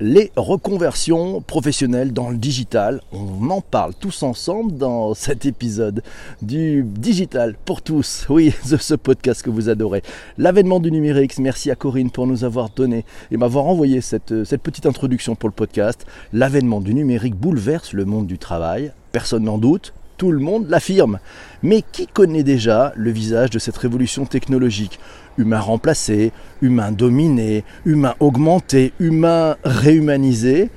les reconversions professionnelles dans le digital. On en parle tous ensemble dans cet épisode du digital pour tous. Oui, ce podcast que vous adorez. L'avènement du numérique. Merci à Corinne pour nous avoir donné et m'avoir envoyé cette, cette petite introduction pour le podcast. L'avènement du numérique bouleverse le monde du travail. Personne n'en doute tout le monde l'affirme. Mais qui connaît déjà le visage de cette révolution technologique? Humain remplacé, humain dominé, humain augmenté, humain réhumanisé.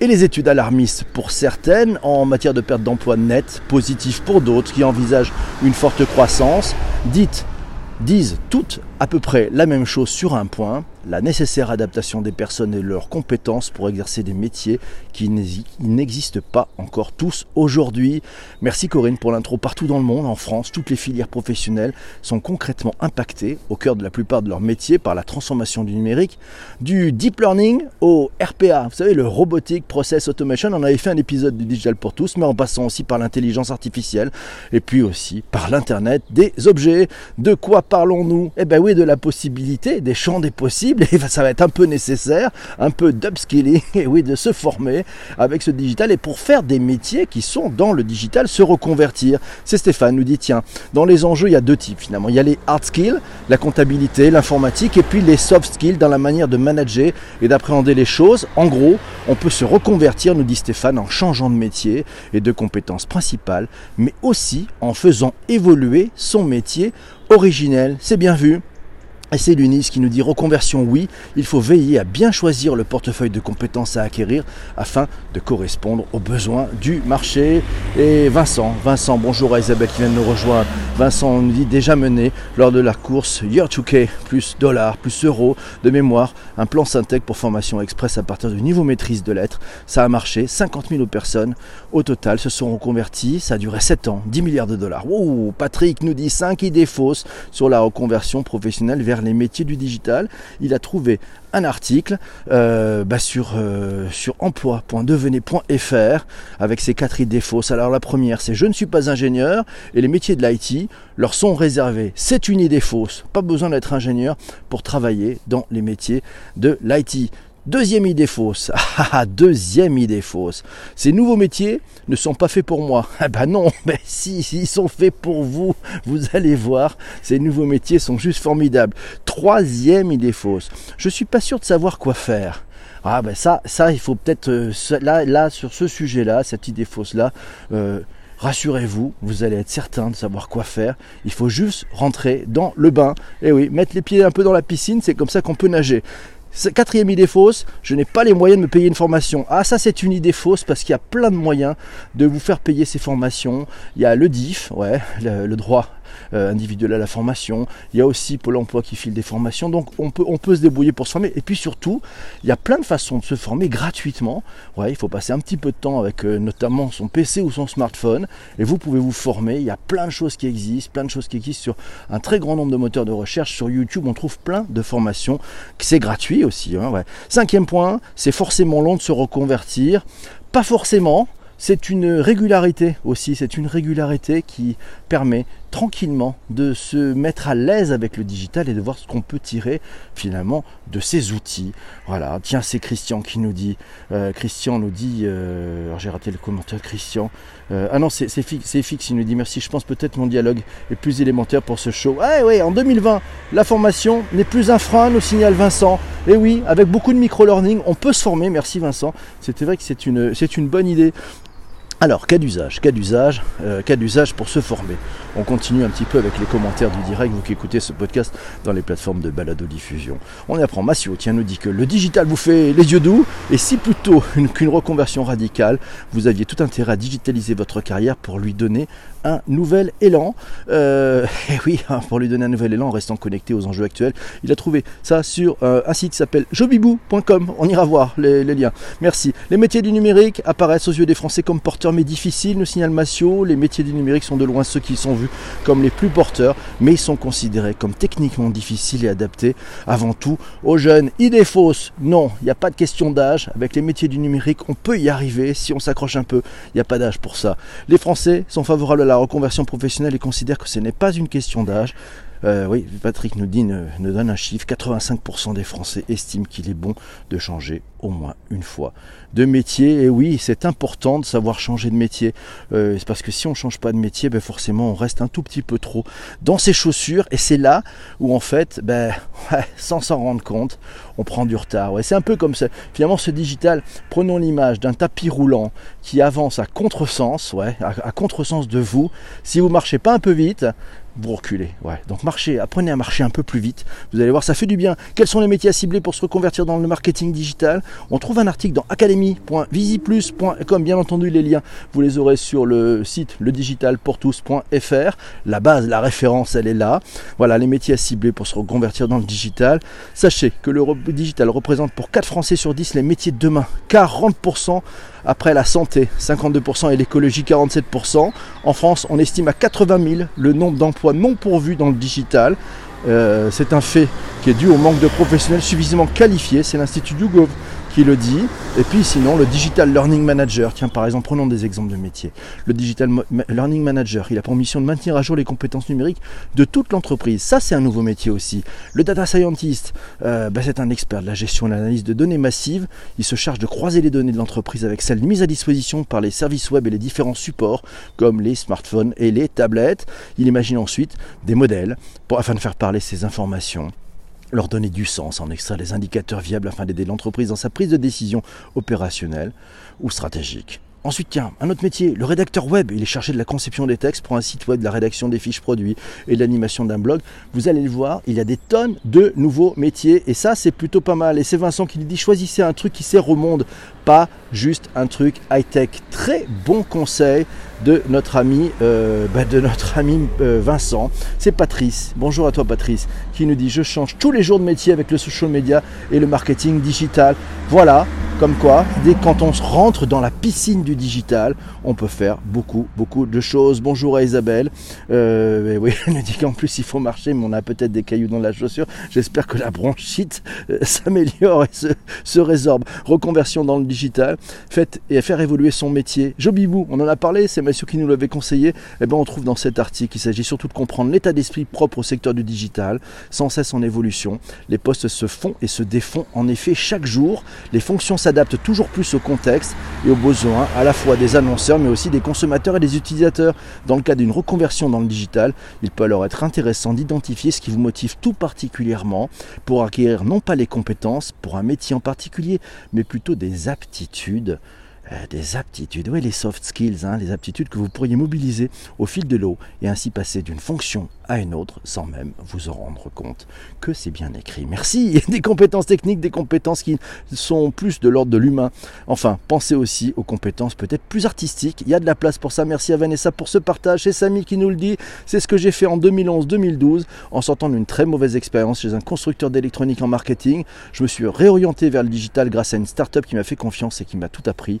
Et les études alarmistes pour certaines en matière de perte d'emploi nette, positives pour d'autres qui envisagent une forte croissance, dites disent toutes à peu près la même chose sur un point, la nécessaire adaptation des personnes et leurs compétences pour exercer des métiers qui n'existent pas encore tous aujourd'hui. Merci Corinne pour l'intro. Partout dans le monde, en France, toutes les filières professionnelles sont concrètement impactées au cœur de la plupart de leurs métiers par la transformation du numérique, du deep learning au RPA. Vous savez, le Robotic Process Automation. On avait fait un épisode du Digital pour tous, mais en passant aussi par l'intelligence artificielle et puis aussi par l'Internet des objets. De quoi parlons-nous? Eh bien oui, de la possibilité, des champs des possibles, et ça va être un peu nécessaire, un peu d'upskilling, et oui, de se former avec ce digital, et pour faire des métiers qui sont dans le digital, se reconvertir. C'est Stéphane nous dit, tiens, dans les enjeux, il y a deux types finalement. Il y a les hard skills, la comptabilité, l'informatique, et puis les soft skills dans la manière de manager et d'appréhender les choses. En gros, on peut se reconvertir, nous dit Stéphane, en changeant de métier et de compétences principales, mais aussi en faisant évoluer son métier originel. C'est bien vu. Et c'est l'UNIS qui nous dit reconversion oui, il faut veiller à bien choisir le portefeuille de compétences à acquérir afin de correspondre aux besoins du marché. Et Vincent, Vincent, bonjour à Isabelle qui vient de nous rejoindre. Vincent nous dit déjà mené lors de la course Year 2K, plus dollars, plus euros de mémoire, un plan Syntec pour formation express à partir du niveau maîtrise de lettres. Ça a marché, 50 000 personnes au total se sont reconverties, ça a duré 7 ans, 10 milliards de dollars. Patrick nous dit 5 idées fausses sur la reconversion professionnelle vers les métiers du digital. Il a trouvé un article euh, bah, sur, euh, sur emploi.devenez.fr avec ces quatre idées fausses. Alors la première, c'est je ne suis pas ingénieur et les métiers de l'IT leur sont réservés. C'est une idée fausse. Pas besoin d'être ingénieur pour travailler dans les métiers de l'IT. Deuxième idée fausse. Ah, ah, deuxième idée fausse. Ces nouveaux métiers ne sont pas faits pour moi. Ah ben non, mais si, ils sont faits pour vous. Vous allez voir, ces nouveaux métiers sont juste formidables. Troisième idée fausse. Je suis pas sûr de savoir quoi faire. Ah ben ça, ça, il faut peut-être euh, là, là, sur ce sujet-là, cette idée fausse-là. Euh, rassurez-vous, vous allez être certain de savoir quoi faire. Il faut juste rentrer dans le bain. Et oui, mettre les pieds un peu dans la piscine, c'est comme ça qu'on peut nager. Quatrième idée fausse, je n'ai pas les moyens de me payer une formation. Ah ça c'est une idée fausse parce qu'il y a plein de moyens de vous faire payer ces formations. Il y a le DIF, ouais, le droit euh, individuel à la formation. Il y a aussi Pôle emploi qui file des formations. Donc on peut, on peut se débrouiller pour se former. Et puis surtout, il y a plein de façons de se former gratuitement. Ouais, il faut passer un petit peu de temps avec euh, notamment son PC ou son smartphone. Et vous pouvez vous former. Il y a plein de choses qui existent, plein de choses qui existent sur un très grand nombre de moteurs de recherche. Sur YouTube, on trouve plein de formations. C'est gratuit aussi. Hein, Cinquième point, c'est forcément long de se reconvertir. Pas forcément, c'est une régularité aussi, c'est une régularité qui permet tranquillement de se mettre à l'aise avec le digital et de voir ce qu'on peut tirer finalement de ces outils. Voilà, tiens, c'est Christian qui nous dit, euh, Christian nous dit, euh, alors j'ai raté le commentaire Christian, euh, ah non, c'est fixe, il nous dit merci, je pense peut-être mon dialogue est plus élémentaire pour ce show. Ah oui, en 2020, la formation n'est plus un frein, nous signale Vincent. Et oui, avec beaucoup de micro-learning, on peut se former, merci Vincent. C'était vrai que c'est une bonne idée. Alors, cas d'usage, cas d'usage, euh, cas d'usage pour se former. On continue un petit peu avec les commentaires du direct, vous qui écoutez ce podcast dans les plateformes de balado-diffusion. On y apprend, Massio, tiens, nous dit que le digital vous fait les yeux doux, et si plutôt qu'une reconversion radicale, vous aviez tout intérêt à digitaliser votre carrière pour lui donner un nouvel élan. Euh, et oui, hein, pour lui donner un nouvel élan en restant connecté aux enjeux actuels. Il a trouvé ça sur euh, un site qui s'appelle jobibou.com. On ira voir les, liens. Merci. Les métiers du numérique apparaissent aux yeux des Français comme porteurs mais difficile, nous signale Massio. Les métiers du numérique sont de loin ceux qui sont vus comme les plus porteurs, mais ils sont considérés comme techniquement difficiles et adaptés avant tout aux jeunes. Idée fausse, non, il n'y a pas de question d'âge. Avec les métiers du numérique, on peut y arriver si on s'accroche un peu. Il n'y a pas d'âge pour ça. Les Français sont favorables à la reconversion professionnelle et considèrent que ce n'est pas une question d'âge. Euh, oui, Patrick nous, dit, donne un chiffre, 85% des Français estiment qu'il est bon de changer au moins une fois de métier. Et oui, c'est important de savoir changer de métier. Euh, parce que si on ne change pas de métier, ben forcément on reste un tout petit peu trop dans ses chaussures. Et c'est là où en fait, ben, sans s'en rendre compte, on prend du retard. C'est un peu comme ça. Finalement, ce digital, prenons l'image d'un tapis roulant qui avance à contresens, à, à contresens de vous. Si vous marchez pas un peu vite, vous reculez. Ouais. Donc marchez, apprenez à marcher un peu plus vite. Vous allez voir, ça fait du bien. Quels sont les métiers à cibler pour se reconvertir dans le marketing digital? On trouve un article dans academy.visiplus.com. Bien entendu, les liens, vous les aurez sur le site ledigitalpourtous.fr. La base, la référence, elle est là. Voilà, les métiers à cibler pour se reconvertir dans le digital. Sachez que le digital représente pour 4 Français sur 10 les métiers de demain. 40% après la santé, 52% et l'écologie, 47%. En France, on estime à 80 000 le nombre d'emplois non pourvus dans le digital. Euh, c'est un fait qui est dû au manque de professionnels suffisamment qualifiés. C'est l'Institut YouGov qui le dit. Et puis sinon, le Digital Learning Manager, tiens par exemple, prenons des exemples de métiers. Le Digital Learning Manager, il a pour mission de maintenir à jour les compétences numériques de toute l'entreprise. Ça, c'est un nouveau métier aussi. Le Data Scientist, euh, ben, c'est un expert de la gestion et l'analyse de données massives. Il se charge de croiser les données de l'entreprise avec celles mises à disposition par les services web et les différents supports, comme les smartphones et les tablettes. Il imagine ensuite des modèles afin de faire parler ces informations leur donner du sens, en extraire des indicateurs viables afin d'aider l'entreprise dans sa prise de décision opérationnelle ou stratégique. Ensuite, tiens, un autre métier, le rédacteur web. Il est chargé de la conception des textes pour un site web, de la rédaction des fiches produits et de l'animation d'un blog. Vous allez le voir, il y a des tonnes de nouveaux métiers et ça, c'est plutôt pas mal. Et c'est Vincent qui lui dit choisissez un truc qui sert au monde, pas juste un truc high-tech. Très bon conseil de notre ami, euh, bah, de notre ami euh, Vincent. C'est Patrice. Bonjour à toi, Patrice, qui nous dit je change tous les jours de métier avec le social media et le marketing digital. Voilà, comme quoi, dès quand on se rentre dans la piscine du digital, on peut faire beaucoup, beaucoup de choses. Bonjour à Isabelle. Euh, oui, elle dit qu'en plus il faut marcher, mais on a peut-être des cailloux dans la chaussure. J'espère que la bronchite euh, s'améliore et se, résorbe. Reconversion dans le digital, faites et faire évoluer son métier. Jobibou, on en a parlé, c'est Mathieu qui nous l'avait conseillé. Eh ben, on trouve dans cet article qu'il s'agit surtout de comprendre l'état d'esprit propre au secteur du digital, sans cesse en évolution. Les postes se font et se défont en effet chaque jour. Les fonctions s'adapte toujours plus au contexte et aux besoins à la fois des annonceurs mais aussi des consommateurs et des utilisateurs. Dans le cas d'une reconversion dans le digital, il peut alors être intéressant d'identifier ce qui vous motive tout particulièrement pour acquérir non pas les compétences pour un métier en particulier, mais plutôt des aptitudes des aptitudes, oui les soft skills, hein, les aptitudes que vous pourriez mobiliser au fil de l'eau et ainsi passer d'une fonction à une autre sans même vous en rendre compte que c'est bien écrit. Merci, des compétences techniques, des compétences qui sont plus de l'ordre de l'humain. Enfin, pensez aussi aux compétences peut-être plus artistiques. Il y a de la place pour ça. Merci à Vanessa pour ce partage. C'est Samy qui nous le dit. C'est ce que j'ai fait en 2011-2012 en sortant d'une très mauvaise expérience chez un constructeur d'électronique en marketing. Je me suis réorienté vers le digital grâce à une start-up qui m'a fait confiance et qui m'a tout appris.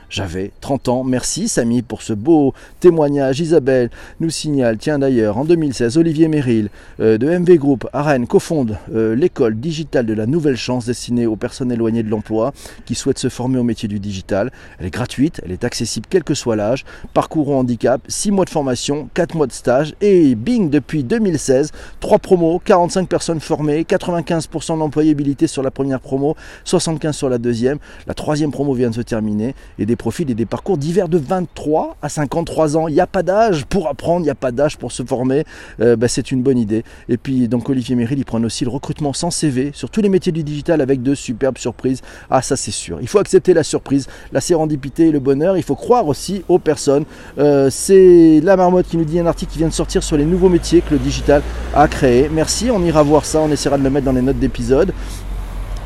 J'avais 30 ans. Merci Samy pour ce beau témoignage. Isabelle nous signale, tiens d'ailleurs, en 2016, Olivier Merrill euh, de MV Group à Rennes cofonde euh, l'école digitale de la nouvelle chance destinée aux personnes éloignées de l'emploi qui souhaitent se former au métier du digital. Elle est gratuite, elle est accessible quel que soit l'âge. Parcours au handicap, 6 mois de formation, 4 mois de stage et bing depuis 2016, 3 promos, 45 personnes formées, 95% d'employabilité sur la première promo, 75 sur la deuxième. La troisième promo vient de se terminer et des profils et des parcours divers de 23 à 53 ans. Il n'y a pas d'âge pour apprendre, il n'y a pas d'âge pour se former. Euh, bah, c'est une bonne idée. Et puis donc Olivier Merrill, il prend aussi le recrutement sans CV sur tous les métiers du digital avec de superbes surprises. Ah ça c'est sûr. Il faut accepter la surprise, la sérendipité et le bonheur. Il faut croire aussi aux personnes. Euh, c'est la marmotte qui nous dit un article qui vient de sortir sur les nouveaux métiers que le digital a créé. Merci, on ira voir ça, on essaiera de le mettre dans les notes d'épisode.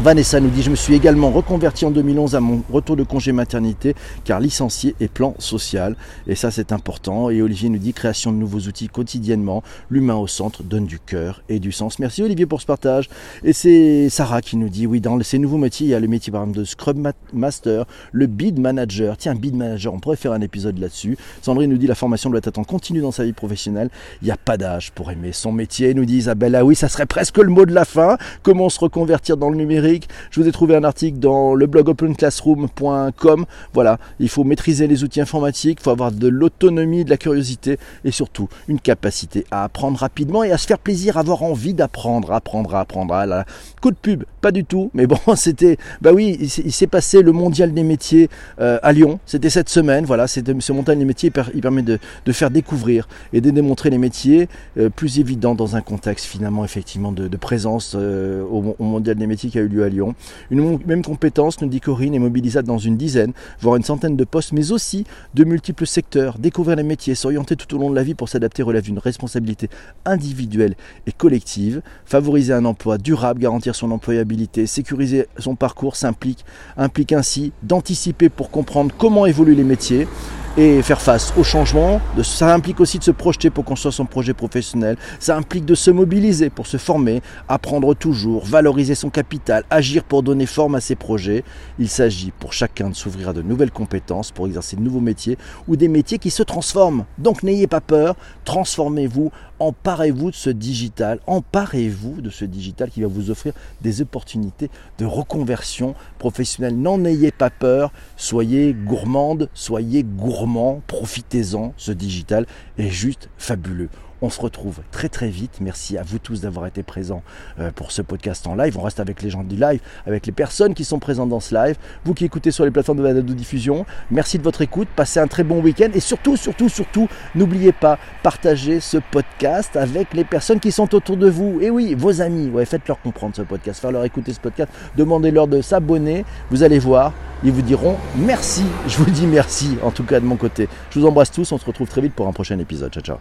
Vanessa nous dit Je me suis également reconverti en 2011 à mon retour de congé maternité car licencié et plan social. Et ça, c'est important. Et Olivier nous dit Création de nouveaux outils quotidiennement. L'humain au centre donne du cœur et du sens. Merci Olivier pour ce partage. Et c'est Sarah qui nous dit Oui, dans ces nouveaux métiers, il y a le métier par exemple de Scrum Master, le Bid Manager. Tiens, Bid Manager, on pourrait faire un épisode là-dessus. Sandrine nous dit La formation doit être en continu dans sa vie professionnelle. Il n'y a pas d'âge pour aimer son métier. Nous dit Isabelle Ah oui, ça serait presque le mot de la fin. Comment se reconvertir dans le numérique Je vous ai trouvé un article dans le blog openclassroom.com. Voilà, il faut maîtriser les outils informatiques, il faut avoir de l'autonomie, de la curiosité et surtout une capacité à apprendre rapidement et à se faire plaisir, avoir envie d'apprendre, apprendre, apprendre. Ah coup de pub, pas du tout, mais bon, c'était, bah oui, il s'est passé le mondial des métiers euh, à Lyon. C'était cette semaine. Voilà, ce mondial des métiers, il permet de, faire découvrir et de démontrer les métiers euh, plus évidents dans un contexte finalement effectivement de, présence euh, au, mondial des métiers qui a eu lieu à Lyon. Une même compétence, nous dit Corinne, est mobilisable dans une dizaine, voire une centaine de postes, mais aussi de multiples secteurs. Découvrir les métiers, s'orienter tout au long de la vie pour s'adapter relève d'une responsabilité individuelle et collective. Favoriser un emploi durable, garantir son employabilité, sécuriser son parcours s'implique implique ainsi d'anticiper pour comprendre comment évoluent les métiers et faire face au changement. Ça implique aussi de se projeter pour construire son projet professionnel. Ça implique de se mobiliser pour se former, apprendre toujours, valoriser son capital, agir pour donner forme à ses projets. Il s'agit pour chacun de s'ouvrir à de nouvelles compétences pour exercer de nouveaux métiers ou des métiers qui se transforment. Donc n'ayez pas peur, transformez-vous, emparez-vous de ce digital, emparez-vous de ce digital qui va vous offrir des opportunités de reconversion professionnelle. N'en ayez pas peur, soyez gourmande, soyez gourmand profitez-en, ce digital est juste fabuleux. On se retrouve très très vite. Merci à vous tous d'avoir été présents euh, pour ce podcast en live. On reste avec les gens du live, avec les personnes qui sont présentes dans ce live. Vous qui écoutez sur les plateformes de, de diffusion, merci de votre écoute. Passez un très bon week-end et surtout, surtout, surtout, n'oubliez pas, partagez ce podcast avec les personnes qui sont autour de vous. Et oui, vos amis. Ouais, faites-leur comprendre ce podcast, faire-leur écouter ce podcast. Demandez-leur de s'abonner. Vous allez voir, ils vous diront merci. Je vous dis merci, en tout cas de mon côté. Je vous embrasse tous. On se retrouve très vite pour un prochain épisode. Ciao, ciao.